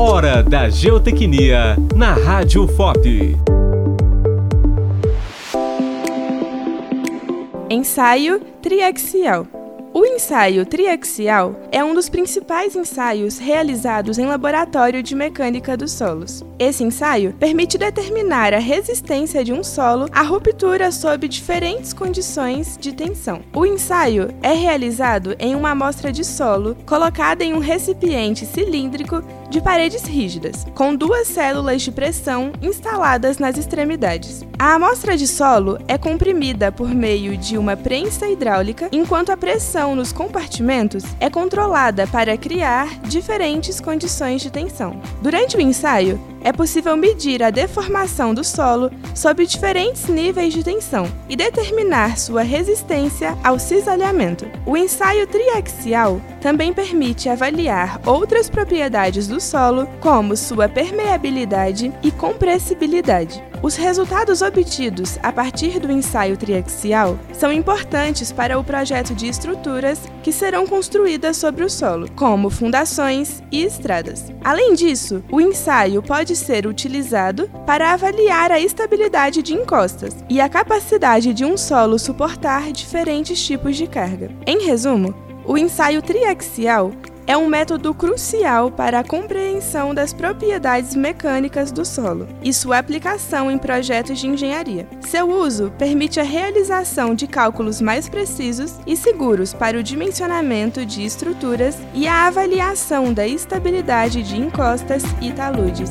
Hora da Geotecnia na Rádio FOP. Ensaio triaxial. O ensaio triaxial é um dos principais ensaios realizados em laboratório de mecânica dos solos. Esse ensaio permite determinar a resistência de um solo à ruptura sob diferentes condições de tensão. O ensaio é realizado em uma amostra de solo colocada em um recipiente cilíndrico de paredes rígidas, com duas células de pressão instaladas nas extremidades. A amostra de solo é comprimida por meio de uma prensa hidráulica, enquanto a pressão nos compartimentos é controlada para criar diferentes condições de tensão. Durante o ensaio, é possível medir a deformação do solo sob diferentes níveis de tensão e determinar sua resistência ao cisalhamento. O ensaio triaxial também permite avaliar outras propriedades do solo, como sua permeabilidade e compressibilidade. Os resultados obtidos a partir do ensaio triaxial são importantes para o projeto de estruturas que serão construídas sobre o solo, como fundações e estradas. Além disso, o ensaio pode ser utilizado para avaliar a estabilidade de encostas e a capacidade de um solo suportar diferentes tipos de carga. Em resumo, o ensaio triaxial é um método crucial para a compreensão das propriedades mecânicas do solo e sua aplicação em projetos de engenharia. Seu uso permite a realização de cálculos mais precisos e seguros para o dimensionamento de estruturas e a avaliação da estabilidade de encostas e taludes.